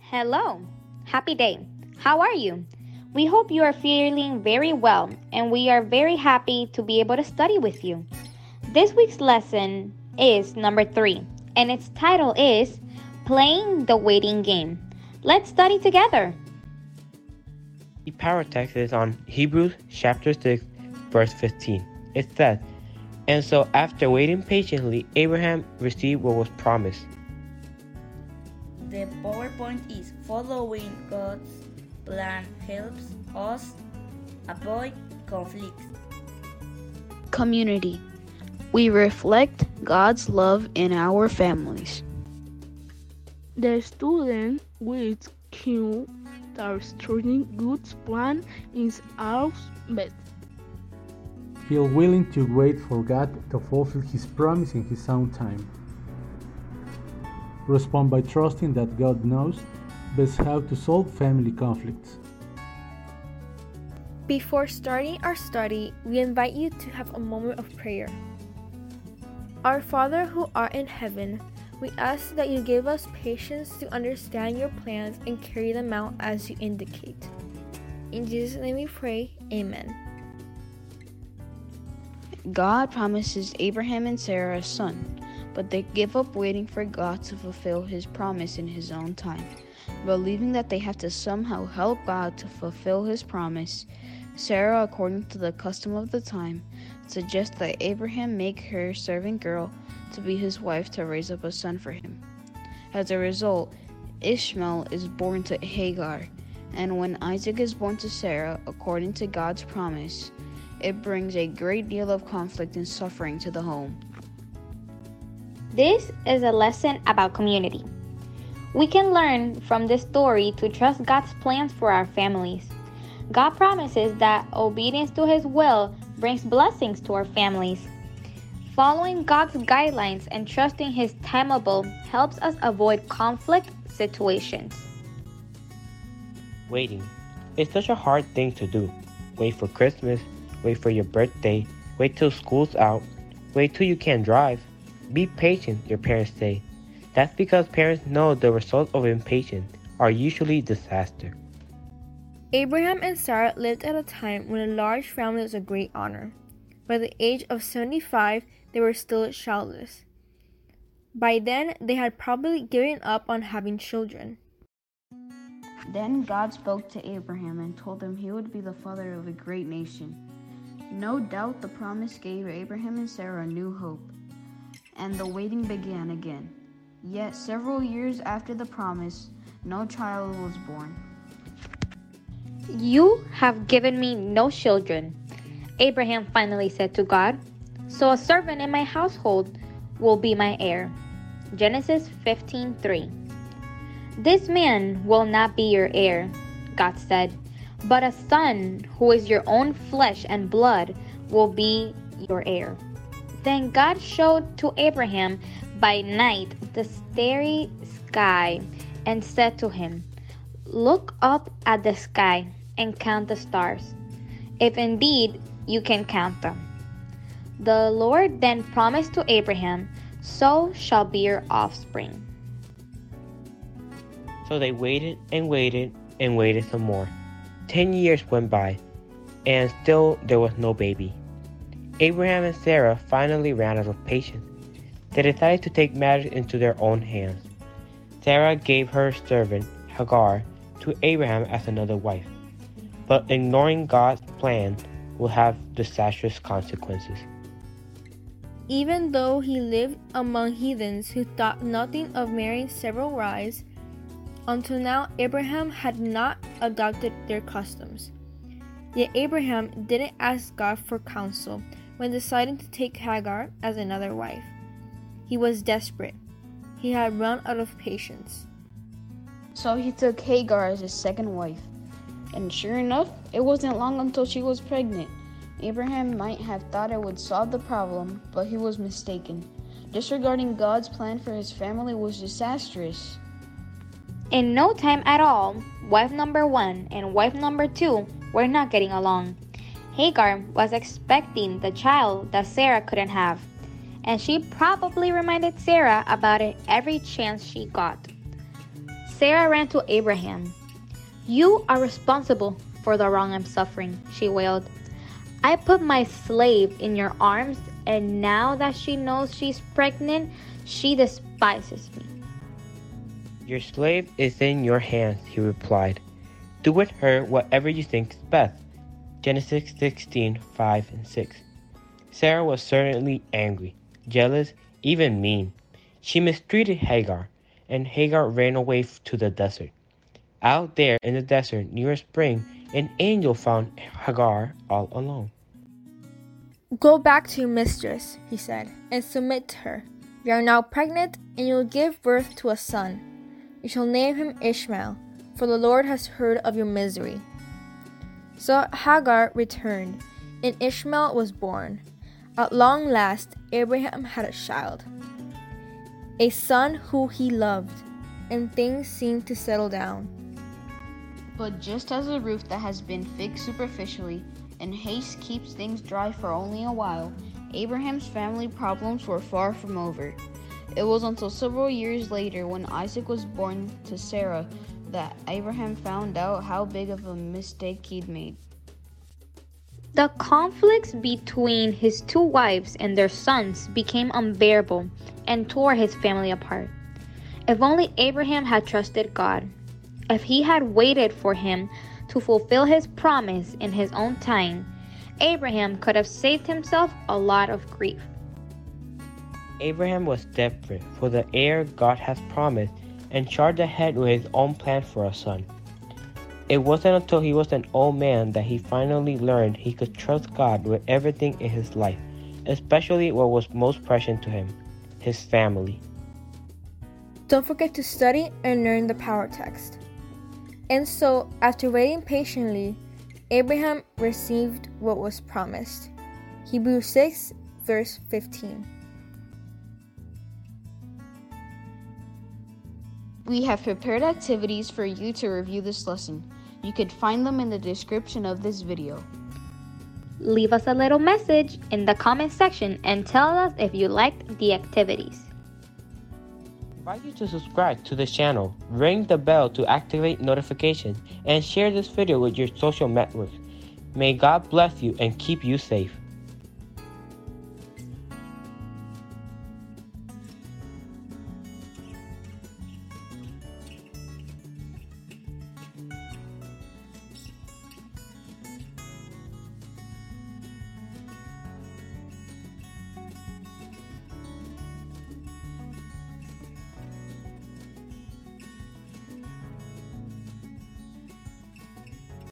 Hello. Happy day. How are you? We hope you are feeling very well, and we are very happy to be able to study with you. This week's lesson is number three, and its title is Playing the Waiting Game. Let's study together. The power text is on Hebrews chapter 6, verse 15. It says, And so after waiting patiently, Abraham received what was promised. The PowerPoint is following God's plan helps us avoid conflicts. Community. We reflect God's love in our families. The student with Q are studying God's plan is ours but Feel willing to wait for God to fulfill His promise in His own time. Respond by trusting that God knows best how to solve family conflicts. Before starting our study, we invite you to have a moment of prayer. Our Father who art in heaven, we ask that you give us patience to understand your plans and carry them out as you indicate. In Jesus' name we pray, Amen. God promises Abraham and Sarah a son, but they give up waiting for God to fulfill his promise in his own time. Believing that they have to somehow help God to fulfill his promise, Sarah, according to the custom of the time, suggests that Abraham make her servant girl to be his wife to raise up a son for him. As a result, Ishmael is born to Hagar, and when Isaac is born to Sarah, according to God's promise, it brings a great deal of conflict and suffering to the home. This is a lesson about community. We can learn from this story to trust God's plans for our families. God promises that obedience to His will brings blessings to our families. Following God's guidelines and trusting His timetable helps us avoid conflict situations. Waiting. It's such a hard thing to do. Wait for Christmas, wait for your birthday, wait till school's out, wait till you can drive. Be patient, your parents say. That's because parents know the results of impatience are usually disaster. Abraham and Sarah lived at a time when a large family was a great honor. By the age of 75, they were still childless. By then, they had probably given up on having children. Then God spoke to Abraham and told him he would be the father of a great nation. No doubt the promise gave Abraham and Sarah a new hope, and the waiting began again. Yet several years after the promise, no child was born. You have given me no children, Abraham finally said to God. So a servant in my household will be my heir. Genesis 15:3. This man will not be your heir, God said, but a son who is your own flesh and blood will be your heir. Then God showed to Abraham by night the starry sky and said to him, Look up at the sky and count the stars, if indeed you can count them. The Lord then promised to Abraham, So shall be your offspring. So they waited and waited and waited some more. Ten years went by, and still there was no baby. Abraham and Sarah finally ran out of patience. They decided to take matters into their own hands. Sarah gave her servant, Hagar, to Abraham as another wife. But ignoring God's plan will have disastrous consequences. Even though he lived among heathens who thought nothing of marrying several wives, until now Abraham had not adopted their customs. Yet Abraham didn't ask God for counsel when deciding to take Hagar as another wife. He was desperate. He had run out of patience. So he took Hagar as his second wife. And sure enough, it wasn't long until she was pregnant. Abraham might have thought it would solve the problem, but he was mistaken. Disregarding God's plan for his family was disastrous. In no time at all, wife number one and wife number two were not getting along. Hagar was expecting the child that Sarah couldn't have, and she probably reminded Sarah about it every chance she got. Sarah ran to Abraham. You are responsible for the wrong I'm suffering, she wailed. I put my slave in your arms, and now that she knows she's pregnant, she despises me. Your slave is in your hands, he replied. Do with her whatever you think is best. Genesis 16 5 and 6. Sarah was certainly angry, jealous, even mean. She mistreated Hagar, and Hagar ran away to the desert. Out there in the desert near a spring, an angel found Hagar all alone. Go back to your mistress, he said, and submit to her. You are now pregnant, and you will give birth to a son. You shall name him Ishmael, for the Lord has heard of your misery. So Hagar returned, and Ishmael was born. At long last, Abraham had a child, a son who he loved, and things seemed to settle down. But just as a roof that has been fixed superficially and haste keeps things dry for only a while, Abraham's family problems were far from over. It was until several years later, when Isaac was born to Sarah, that Abraham found out how big of a mistake he'd made. The conflicts between his two wives and their sons became unbearable and tore his family apart. If only Abraham had trusted God. If he had waited for him to fulfill his promise in his own time, Abraham could have saved himself a lot of grief. Abraham was desperate for the heir God has promised and charged ahead with his own plan for a son. It wasn't until he was an old man that he finally learned he could trust God with everything in his life, especially what was most precious to him his family. Don't forget to study and learn the power text. And so, after waiting patiently, Abraham received what was promised. Hebrews 6, verse 15. We have prepared activities for you to review this lesson. You can find them in the description of this video. Leave us a little message in the comment section and tell us if you liked the activities. invite you to subscribe to the channel, ring the bell to activate notifications, and share this video with your social networks. May God bless you and keep you safe.